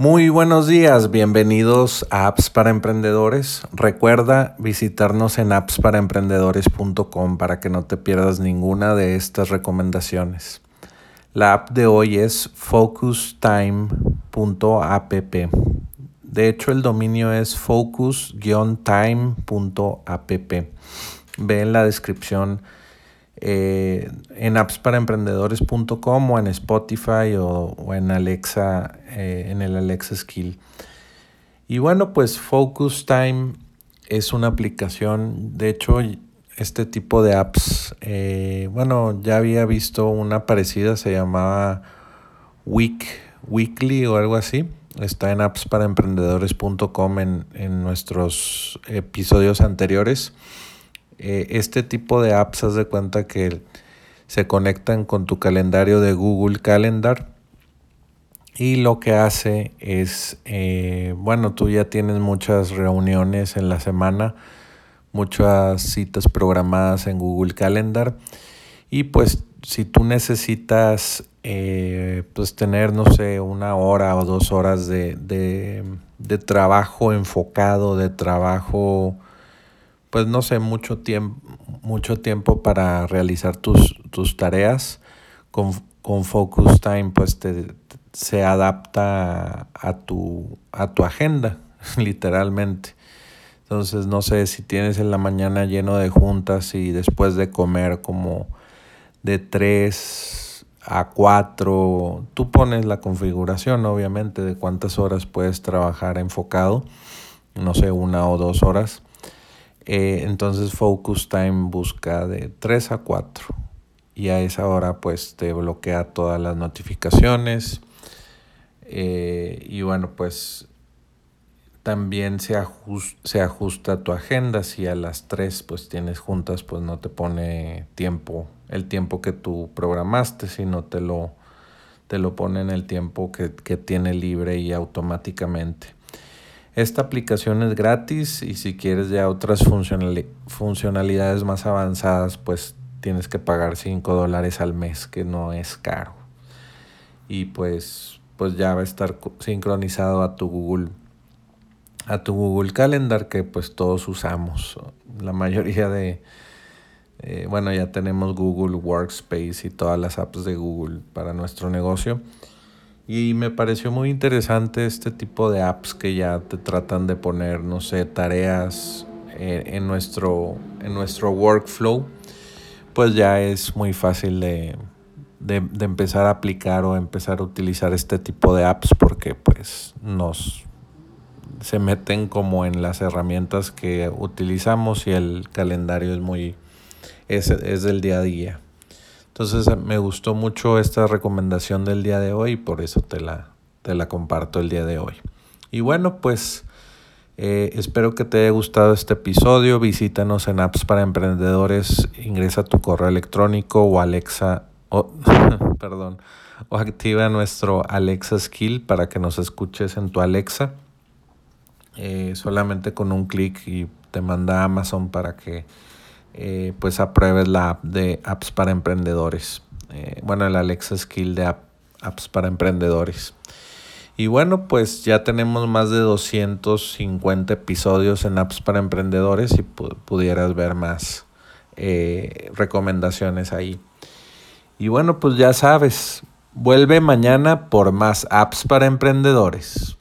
Muy buenos días, bienvenidos a Apps para Emprendedores. Recuerda visitarnos en appsparaemprendedores.com para que no te pierdas ninguna de estas recomendaciones. La app de hoy es focustime.app. De hecho, el dominio es focus-time.app. Ve en la descripción eh, en appsparaemprendedores.com o en Spotify o, en Alexa, eh, en el Alexa Skill. Y bueno, pues Focus Time es una aplicación, de hecho, este tipo de apps, eh, bueno, ya había visto una parecida, se llamaba Week, Weekly o algo así. Está en appsparaemprendedores.com en, en nuestros episodios anteriores. Eh, este tipo de apps, haz de cuenta que se conectan con tu calendario de Google Calendar y lo que hace es, eh, bueno, tú ya tienes muchas reuniones en la semana, muchas citas programadas en Google Calendar y pues si tú necesitas eh, pues tener, no sé, una hora o dos horas de, de trabajo enfocado, de trabajo pues no sé, mucho tiempo, mucho tiempo para realizar tus, tus tareas. Con, con, Focus Time, pues te, se adapta a tu, a tu agenda, literalmente. Entonces, no sé si tienes en la mañana lleno de juntas y después de comer como de 3 a 4, tú pones la configuración, obviamente, de cuántas horas puedes trabajar enfocado, no sé, una o dos horas eh, entonces Focus Time busca de 3 a 4 y a esa hora pues te bloquea todas las notificaciones. Eh, y bueno pues también se, ajusta tu agenda. Si a las 3 pues tienes juntas pues no te pone tiempo el tiempo que tú programaste sino te lo te lo pone en el tiempo que, que tiene libre y automáticamente esta aplicación es gratis y si quieres ya otras funcionalidades más avanzadas, pues tienes que pagar 5 dólares al mes, que no es caro. Y pues, pues ya va a estar sincronizado a tu Google a tu Google Calendar que pues todos usamos. La mayoría de, eh, bueno, ya tenemos Google Workspace y todas las apps de Google para nuestro negocio. Y me pareció muy interesante este tipo de apps que ya te tratan de poner, no sé, tareas eh, en, nuestro, en nuestro workflow. Pues ya es muy fácil de, de, de, empezar a aplicar o empezar a utilizar este tipo de apps porque pues nos se meten como en las herramientas que utilizamos y el calendario es muy es, es del día a día. Entonces me gustó mucho esta recomendación del día de hoy por eso te la, te la comparto el día de hoy. Y bueno, pues eh, espero que te haya gustado este episodio. Visítanos en Apps para Emprendedores. Ingresa tu correo electrónico o Alexa, o, perdón, o activa nuestro Alexa Skill para que nos escuches en tu Alexa. Eh, solamente con un clic y te manda Amazon para que eh, pues apruebes la app de apps para emprendedores. Eh, bueno, el Alexa Skill de apps para emprendedores. Y bueno, pues ya tenemos más de 250 episodios en apps para emprendedores y pudieras ver más eh, recomendaciones ahí. Y bueno, pues ya sabes, vuelve mañana por más apps para emprendedores.